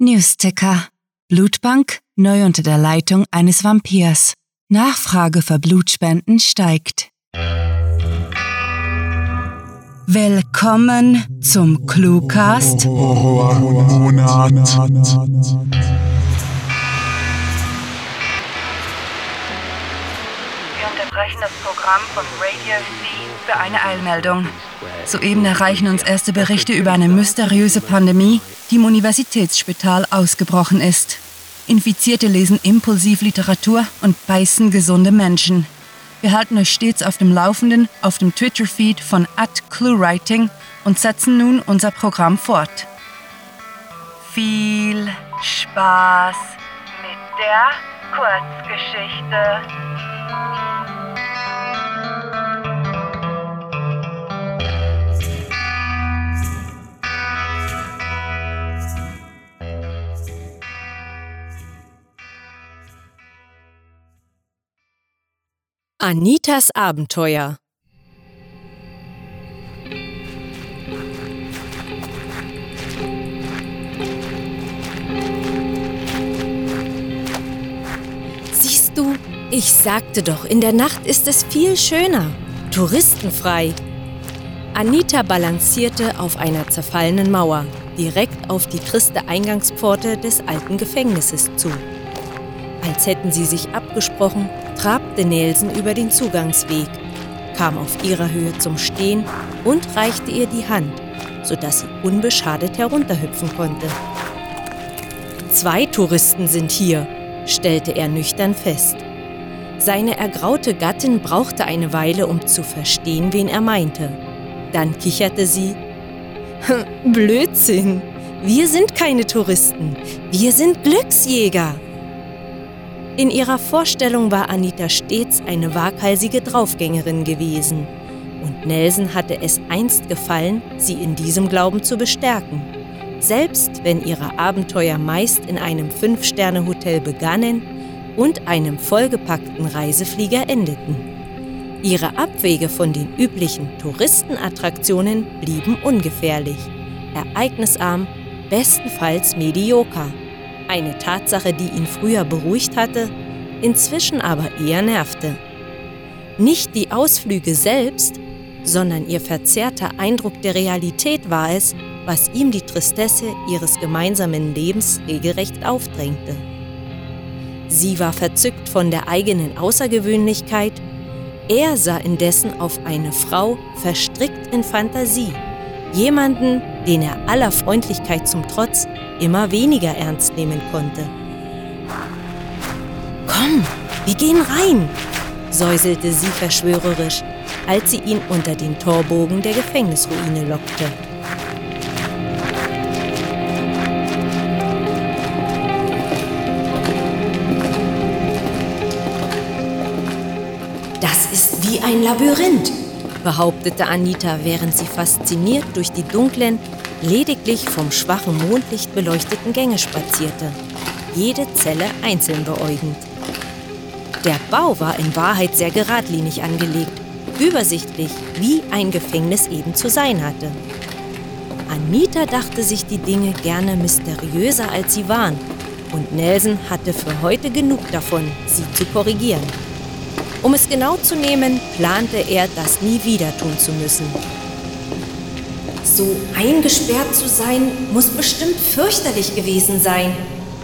Newsticker. Blutbank neu unter der Leitung eines Vampirs. Nachfrage für Blutspenden steigt. Willkommen zum Cluecast. Unterbrechen das Programm von Radio C für eine Eilmeldung. Soeben erreichen uns erste Berichte über eine mysteriöse Pandemie, die im Universitätsspital ausgebrochen ist. Infizierte lesen impulsiv Literatur und beißen gesunde Menschen. Wir halten euch stets auf dem Laufenden auf dem Twitter-Feed von @cluewriting und setzen nun unser Programm fort. Viel Spaß mit der Kurzgeschichte. Anitas Abenteuer Siehst du, ich sagte doch, in der Nacht ist es viel schöner, touristenfrei. Anita balancierte auf einer zerfallenen Mauer, direkt auf die triste Eingangspforte des alten Gefängnisses zu. Als hätten sie sich abgesprochen, trabte Nelson über den Zugangsweg, kam auf ihrer Höhe zum Stehen und reichte ihr die Hand, sodass sie unbeschadet herunterhüpfen konnte. Zwei Touristen sind hier, stellte er nüchtern fest. Seine ergraute Gattin brauchte eine Weile, um zu verstehen, wen er meinte. Dann kicherte sie. Blödsinn! Wir sind keine Touristen, wir sind Glücksjäger! In ihrer Vorstellung war Anita stets eine waghalsige Draufgängerin gewesen. Und Nelson hatte es einst gefallen, sie in diesem Glauben zu bestärken. Selbst wenn ihre Abenteuer meist in einem Fünf-Sterne-Hotel begannen und einem vollgepackten Reiseflieger endeten. Ihre Abwege von den üblichen Touristenattraktionen blieben ungefährlich, ereignisarm, bestenfalls medioker. Eine Tatsache, die ihn früher beruhigt hatte, inzwischen aber eher nervte. Nicht die Ausflüge selbst, sondern ihr verzerrter Eindruck der Realität war es, was ihm die Tristesse ihres gemeinsamen Lebens regelrecht aufdrängte. Sie war verzückt von der eigenen Außergewöhnlichkeit, er sah indessen auf eine Frau verstrickt in Fantasie, jemanden, den er aller Freundlichkeit zum Trotz immer weniger ernst nehmen konnte. Komm, wir gehen rein, säuselte sie verschwörerisch, als sie ihn unter den Torbogen der Gefängnisruine lockte. Das ist wie ein Labyrinth, behauptete Anita, während sie fasziniert durch die dunklen, lediglich vom schwachen Mondlicht beleuchteten Gänge spazierte, jede Zelle einzeln beäugend. Der Bau war in Wahrheit sehr geradlinig angelegt, übersichtlich, wie ein Gefängnis eben zu sein hatte. Anita dachte sich die Dinge gerne mysteriöser, als sie waren, und Nelson hatte für heute genug davon, sie zu korrigieren. Um es genau zu nehmen, plante er, das nie wieder tun zu müssen. So eingesperrt zu sein, muss bestimmt fürchterlich gewesen sein,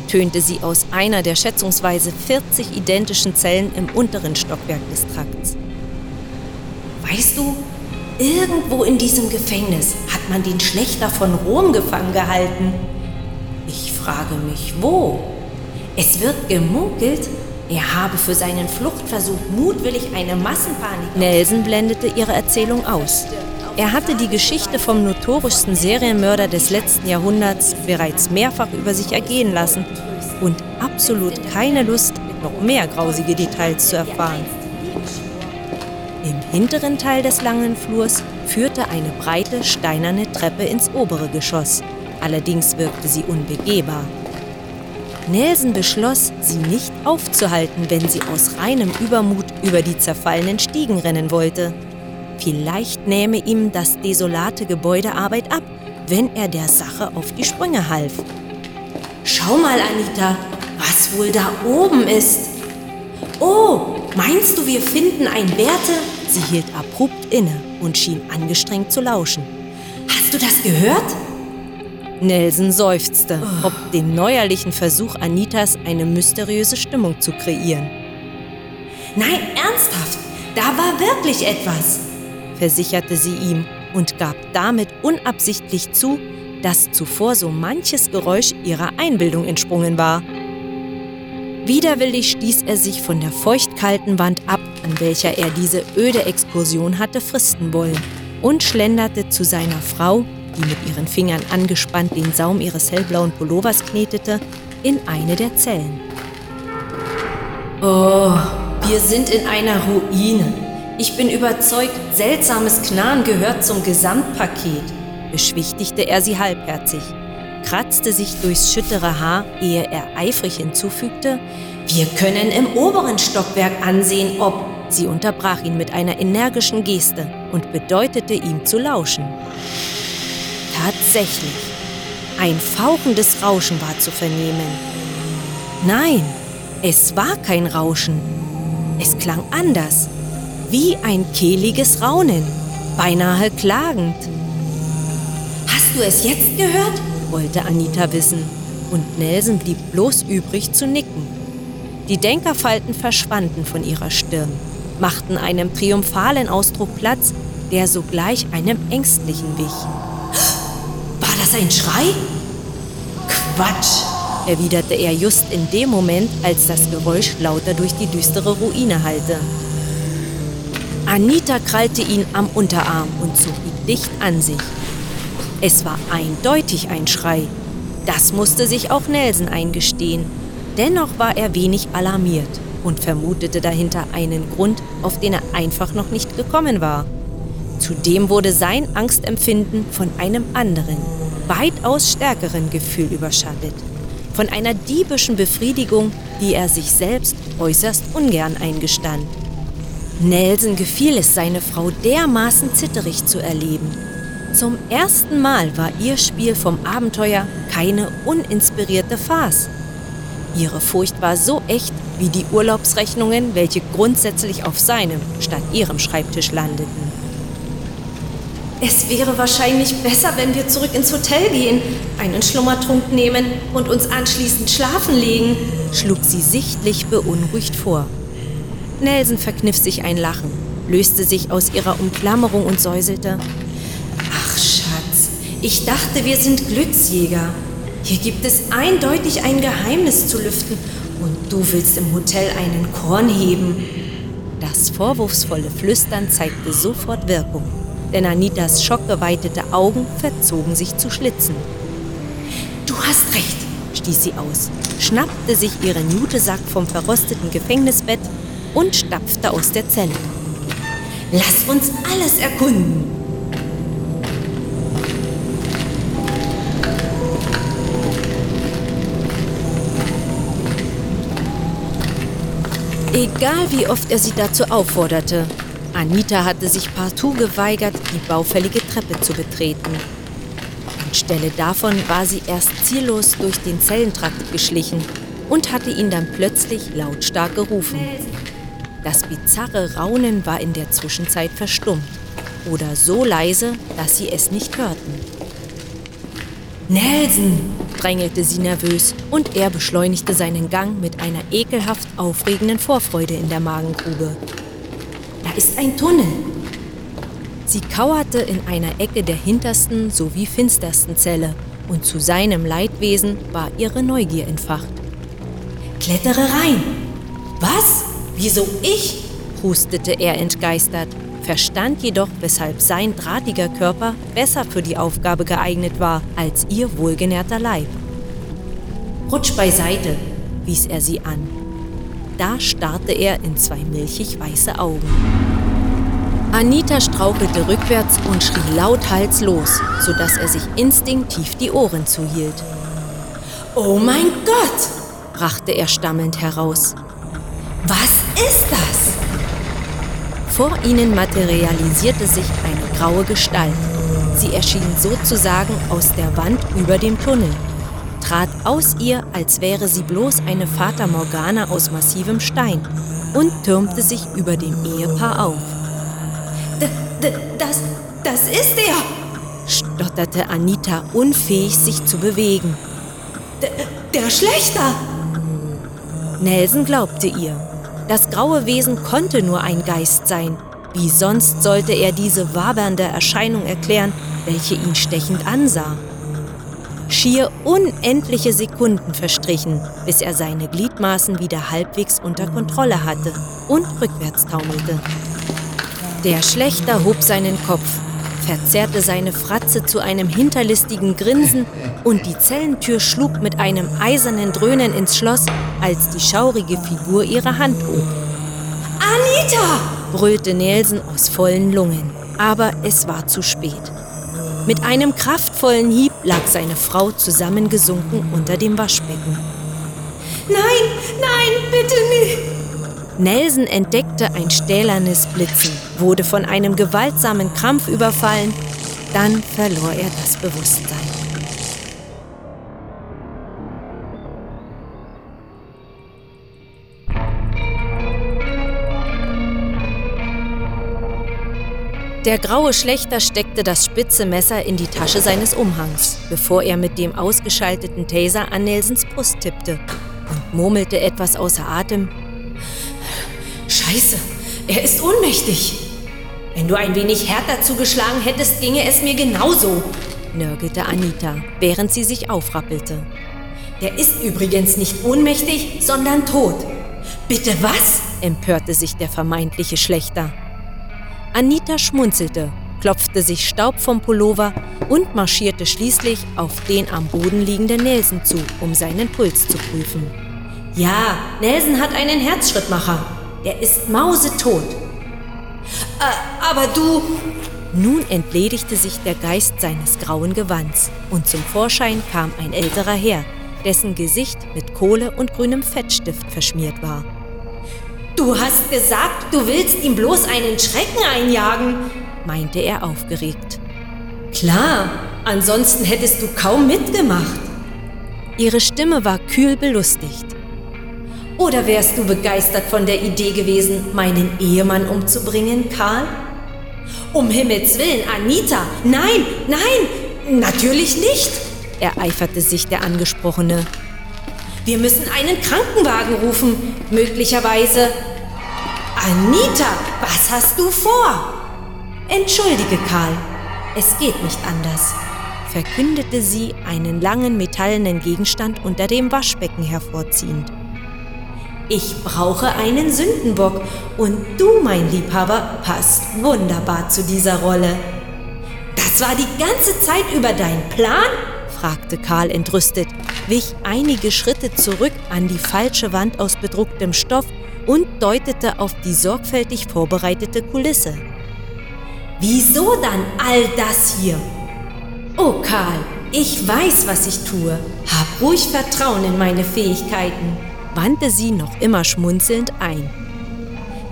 tönte sie aus einer der schätzungsweise 40 identischen Zellen im unteren Stockwerk des Trakts. Weißt du, irgendwo in diesem Gefängnis hat man den Schlechter von Rom gefangen gehalten. Ich frage mich, wo? Es wird gemunkelt, er habe für seinen Fluchtversuch mutwillig eine Massenpanik. Nelson blendete ihre Erzählung aus. Er hatte die Geschichte vom notorischsten Serienmörder des letzten Jahrhunderts bereits mehrfach über sich ergehen lassen und absolut keine Lust, noch mehr grausige Details zu erfahren. Im hinteren Teil des langen Flurs führte eine breite steinerne Treppe ins obere Geschoss. Allerdings wirkte sie unbegehbar. Nelson beschloss, sie nicht aufzuhalten, wenn sie aus reinem Übermut über die zerfallenen Stiegen rennen wollte. Vielleicht nähme ihm das desolate Gebäude Arbeit ab, wenn er der Sache auf die Sprünge half. Schau mal, Anita, was wohl da oben ist. Oh, meinst du, wir finden ein Werte? Sie hielt abrupt inne und schien angestrengt zu lauschen. Hast du das gehört? Nelson seufzte, ob dem neuerlichen Versuch Anitas eine mysteriöse Stimmung zu kreieren. Nein, ernsthaft, da war wirklich etwas, versicherte sie ihm und gab damit unabsichtlich zu, dass zuvor so manches Geräusch ihrer Einbildung entsprungen war. Widerwillig stieß er sich von der feuchtkalten Wand ab, an welcher er diese öde Exkursion hatte fristen wollen, und schlenderte zu seiner Frau, die mit ihren Fingern angespannt den Saum ihres hellblauen Pullovers knetete, in eine der Zellen. Oh, wir sind in einer Ruine. Ich bin überzeugt, seltsames Knarren gehört zum Gesamtpaket, beschwichtigte er sie halbherzig, kratzte sich durchs schüttere Haar, ehe er eifrig hinzufügte, wir können im oberen Stockwerk ansehen, ob... Sie unterbrach ihn mit einer energischen Geste und bedeutete ihm zu lauschen. Tatsächlich. Ein fauchendes Rauschen war zu vernehmen. Nein, es war kein Rauschen. Es klang anders, wie ein kehliges Raunen, beinahe klagend. Hast du es jetzt gehört? wollte Anita wissen, und Nelson blieb bloß übrig zu nicken. Die Denkerfalten verschwanden von ihrer Stirn, machten einem triumphalen Ausdruck Platz, der sogleich einem ängstlichen wich das ein Schrei? Quatsch, erwiderte er just in dem Moment, als das Geräusch lauter durch die düstere Ruine hallte. Anita krallte ihn am Unterarm und zog ihn dicht an sich. Es war eindeutig ein Schrei. Das musste sich auch Nelson eingestehen. Dennoch war er wenig alarmiert und vermutete dahinter einen Grund, auf den er einfach noch nicht gekommen war. Zudem wurde sein Angstempfinden von einem anderen, weitaus stärkeren Gefühl überschattet. Von einer diebischen Befriedigung, die er sich selbst äußerst ungern eingestand. Nelson gefiel es, seine Frau dermaßen zitterig zu erleben. Zum ersten Mal war ihr Spiel vom Abenteuer keine uninspirierte Farce. Ihre Furcht war so echt wie die Urlaubsrechnungen, welche grundsätzlich auf seinem statt ihrem Schreibtisch landeten. Es wäre wahrscheinlich besser, wenn wir zurück ins Hotel gehen, einen Schlummertrunk nehmen und uns anschließend schlafen legen, schlug sie sichtlich beunruhigt vor. Nelson verkniff sich ein Lachen, löste sich aus ihrer Umklammerung und säuselte. Ach Schatz, ich dachte, wir sind Glücksjäger. Hier gibt es eindeutig ein Geheimnis zu lüften und du willst im Hotel einen Korn heben. Das vorwurfsvolle Flüstern zeigte sofort Wirkung denn Anitas schockgeweitete Augen verzogen sich zu Schlitzen. Du hast recht, stieß sie aus, schnappte sich ihren Jutesack vom verrosteten Gefängnisbett und stapfte aus der Zelle. Lass uns alles erkunden. Egal wie oft er sie dazu aufforderte, Anita hatte sich partout geweigert, die baufällige Treppe zu betreten. Anstelle davon war sie erst ziellos durch den Zellentrakt geschlichen und hatte ihn dann plötzlich lautstark gerufen. Das bizarre Raunen war in der Zwischenzeit verstummt oder so leise, dass sie es nicht hörten. Nelson, drängelte sie nervös und er beschleunigte seinen Gang mit einer ekelhaft aufregenden Vorfreude in der Magengrube ist ein Tunnel. Sie kauerte in einer Ecke der hintersten sowie finstersten Zelle und zu seinem Leidwesen war ihre Neugier entfacht. Klettere rein! Was? Wieso ich? hustete er entgeistert, verstand jedoch, weshalb sein drahtiger Körper besser für die Aufgabe geeignet war als ihr wohlgenährter Leib. Rutsch beiseite, wies er sie an. Da starrte er in zwei milchig weiße Augen. Anita strauchelte rückwärts und schrie lauthals los, sodass er sich instinktiv die Ohren zuhielt. Oh mein Gott! brachte er stammelnd heraus. Was ist das? Vor ihnen materialisierte sich eine graue Gestalt. Sie erschien sozusagen aus der Wand über dem Tunnel. trat aus ihr, als wäre sie bloß eine Fata Morgana aus massivem Stein und türmte sich über dem Ehepaar auf. D das, das ist er! stotterte Anita, unfähig sich zu bewegen. D der Schlechter! Nelson glaubte ihr. Das graue Wesen konnte nur ein Geist sein. Wie sonst sollte er diese wabernde Erscheinung erklären, welche ihn stechend ansah? Schier unendliche Sekunden verstrichen, bis er seine Gliedmaßen wieder halbwegs unter Kontrolle hatte und rückwärts taumelte. Der Schlechter hob seinen Kopf, verzerrte seine Fratze zu einem hinterlistigen Grinsen und die Zellentür schlug mit einem eisernen Dröhnen ins Schloss, als die schaurige Figur ihre Hand hob. Anita! brüllte Nelson aus vollen Lungen, aber es war zu spät. Mit einem kraftvollen Hieb lag seine Frau zusammengesunken unter dem Waschbecken. Nein, nein, bitte nicht! Nelson entdeckte ein stählernes Blitzen, wurde von einem gewaltsamen Krampf überfallen, dann verlor er das Bewusstsein. Der graue Schlechter steckte das spitze Messer in die Tasche seines Umhangs, bevor er mit dem ausgeschalteten Taser an Nelsons Brust tippte und murmelte etwas außer Atem. Scheiße, er ist ohnmächtig. Wenn du ein wenig härter zugeschlagen hättest, ginge es mir genauso, nörgelte Anita, während sie sich aufrappelte. Der ist übrigens nicht ohnmächtig, sondern tot. Bitte was? empörte sich der vermeintliche Schlechter. Anita schmunzelte, klopfte sich Staub vom Pullover und marschierte schließlich auf den am Boden liegenden Nelson zu, um seinen Puls zu prüfen. Ja, Nelson hat einen Herzschrittmacher. Er ist mausetot. Äh, aber du... Nun entledigte sich der Geist seines grauen Gewands und zum Vorschein kam ein älterer Herr, dessen Gesicht mit Kohle und grünem Fettstift verschmiert war. Du hast gesagt, du willst ihm bloß einen Schrecken einjagen, meinte er aufgeregt. Klar, ansonsten hättest du kaum mitgemacht. Ihre Stimme war kühl belustigt. Oder wärst du begeistert von der Idee gewesen, meinen Ehemann umzubringen, Karl? Um Himmels willen, Anita! Nein, nein, natürlich nicht! ereiferte sich der Angesprochene. Wir müssen einen Krankenwagen rufen. Möglicherweise. Anita, was hast du vor? Entschuldige, Karl. Es geht nicht anders, verkündete sie, einen langen metallenen Gegenstand unter dem Waschbecken hervorziehend. Ich brauche einen Sündenbock und du, mein Liebhaber, passt wunderbar zu dieser Rolle. Das war die ganze Zeit über dein Plan? fragte Karl entrüstet, wich einige Schritte zurück an die falsche Wand aus bedrucktem Stoff und deutete auf die sorgfältig vorbereitete Kulisse. Wieso dann all das hier? Oh Karl, ich weiß, was ich tue. Hab ruhig Vertrauen in meine Fähigkeiten, wandte sie noch immer schmunzelnd ein.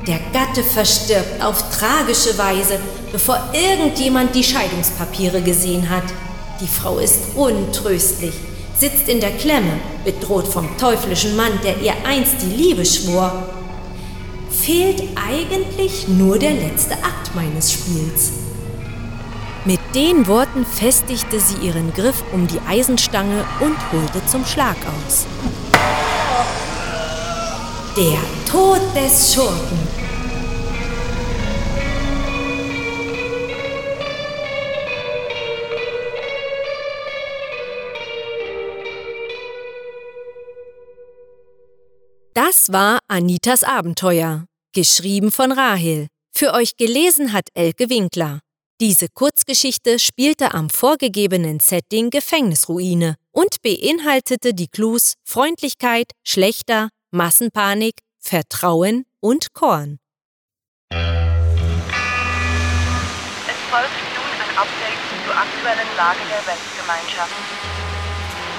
Der Gatte verstirbt auf tragische Weise, bevor irgendjemand die Scheidungspapiere gesehen hat. Die Frau ist untröstlich, sitzt in der Klemme, bedroht vom teuflischen Mann, der ihr einst die Liebe schwor. Fehlt eigentlich nur der letzte Akt meines Spiels. Mit den Worten festigte sie ihren Griff um die Eisenstange und holte zum Schlag aus. Der Tod des Schurken. Das war Anitas Abenteuer, geschrieben von Rahel. Für euch gelesen hat Elke Winkler. Diese Kurzgeschichte spielte am vorgegebenen Setting Gefängnisruine und beinhaltete die Clues Freundlichkeit, Schlechter, Massenpanik, Vertrauen und Korn. Es folgt nun ein Update zur aktuellen Lage der Weltgemeinschaft.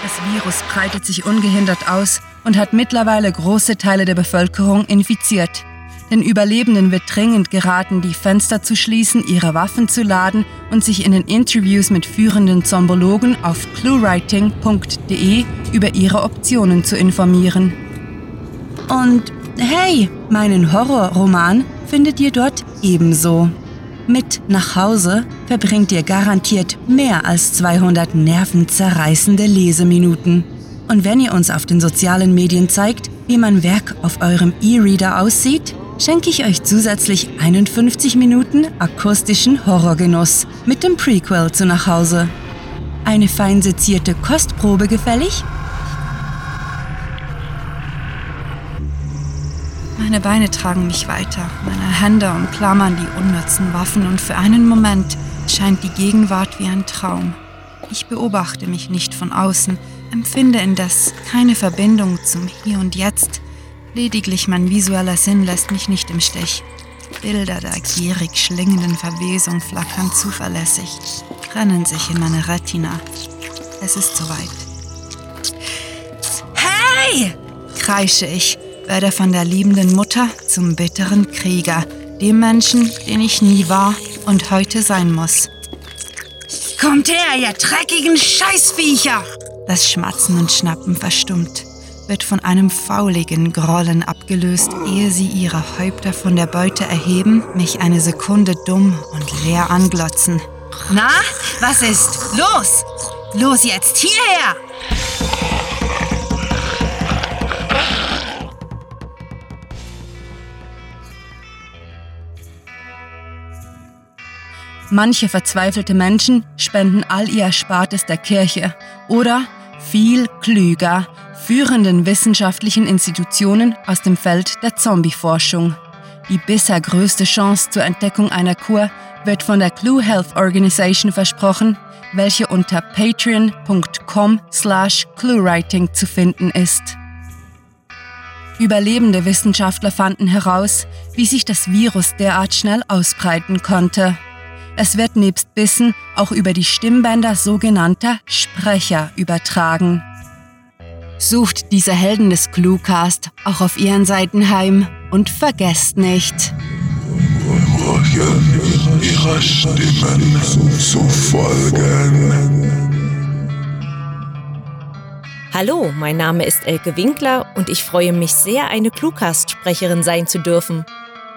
Das Virus breitet sich ungehindert aus und hat mittlerweile große Teile der Bevölkerung infiziert. Den Überlebenden wird dringend geraten, die Fenster zu schließen, ihre Waffen zu laden und sich in den Interviews mit führenden Zombologen auf cluewriting.de über ihre Optionen zu informieren. Und hey, meinen Horrorroman findet ihr dort ebenso. Mit nach Hause verbringt ihr garantiert mehr als 200 nervenzerreißende Leseminuten. Und wenn ihr uns auf den sozialen Medien zeigt, wie mein Werk auf eurem E-Reader aussieht, schenke ich euch zusätzlich 51 Minuten akustischen Horrorgenuss mit dem Prequel zu nach Hause. Eine fein sezierte Kostprobe gefällig? Meine Beine tragen mich weiter, meine Hände umklammern die unnützen Waffen und für einen Moment scheint die Gegenwart wie ein Traum. Ich beobachte mich nicht von außen, empfinde indes keine Verbindung zum Hier und Jetzt, Lediglich mein visueller Sinn lässt mich nicht im Stich. Bilder der gierig schlingenden Verwesung flackern zuverlässig, trennen sich in meine Retina. Es ist soweit. Hey! kreische ich, werde von der liebenden Mutter zum bitteren Krieger, dem Menschen, den ich nie war und heute sein muss. Kommt her, ihr dreckigen Scheißviecher! Das Schmatzen und Schnappen verstummt wird von einem fauligen Grollen abgelöst, ehe sie ihre Häupter von der Beute erheben, mich eine Sekunde dumm und leer anglotzen. Na, was ist? Los! Los jetzt, hierher! Manche verzweifelte Menschen spenden all ihr Erspartes der Kirche oder, viel klüger, führenden wissenschaftlichen Institutionen aus dem Feld der Zombie-Forschung. Die bisher größte Chance zur Entdeckung einer Kur wird von der Clue Health Organization versprochen, welche unter patreon.com slash cluewriting zu finden ist. Überlebende Wissenschaftler fanden heraus, wie sich das Virus derart schnell ausbreiten konnte. Es wird nebst Bissen auch über die Stimmbänder sogenannter Sprecher übertragen. Sucht diese Helden des Cluecast auch auf ihren Seiten heim und vergesst nicht, ihrer Stimmen zu folgen. Hallo, mein Name ist Elke Winkler und ich freue mich sehr, eine Cluecast-Sprecherin sein zu dürfen.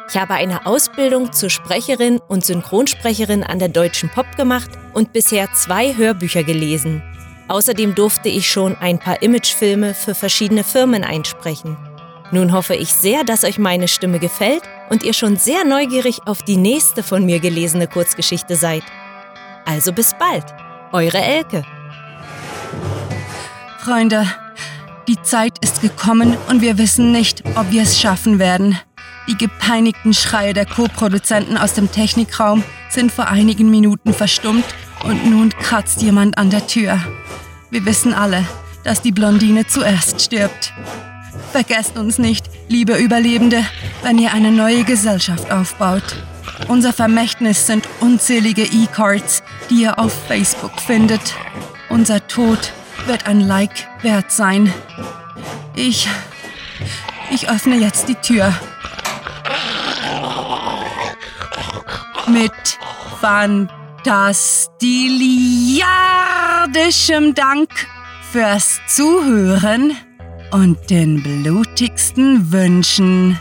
Ich habe eine Ausbildung zur Sprecherin und Synchronsprecherin an der Deutschen Pop gemacht und bisher zwei Hörbücher gelesen. Außerdem durfte ich schon ein paar Imagefilme für verschiedene Firmen einsprechen. Nun hoffe ich sehr, dass euch meine Stimme gefällt und ihr schon sehr neugierig auf die nächste von mir gelesene Kurzgeschichte seid. Also bis bald, eure Elke. Freunde, die Zeit ist gekommen und wir wissen nicht, ob wir es schaffen werden. Die gepeinigten Schreie der Co-Produzenten aus dem Technikraum sind vor einigen Minuten verstummt und nun kratzt jemand an der Tür. Wir wissen alle, dass die Blondine zuerst stirbt. Vergesst uns nicht, liebe Überlebende, wenn ihr eine neue Gesellschaft aufbaut. Unser Vermächtnis sind unzählige E-Cards, die ihr auf Facebook findet. Unser Tod wird ein Like wert sein. Ich. Ich öffne jetzt die Tür. Mit fantastiliardischem Dank fürs Zuhören und den blutigsten Wünschen.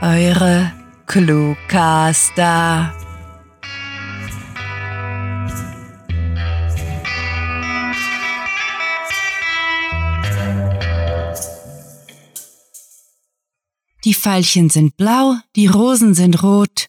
Eure Cluecaster. Die Veilchen sind blau, die Rosen sind rot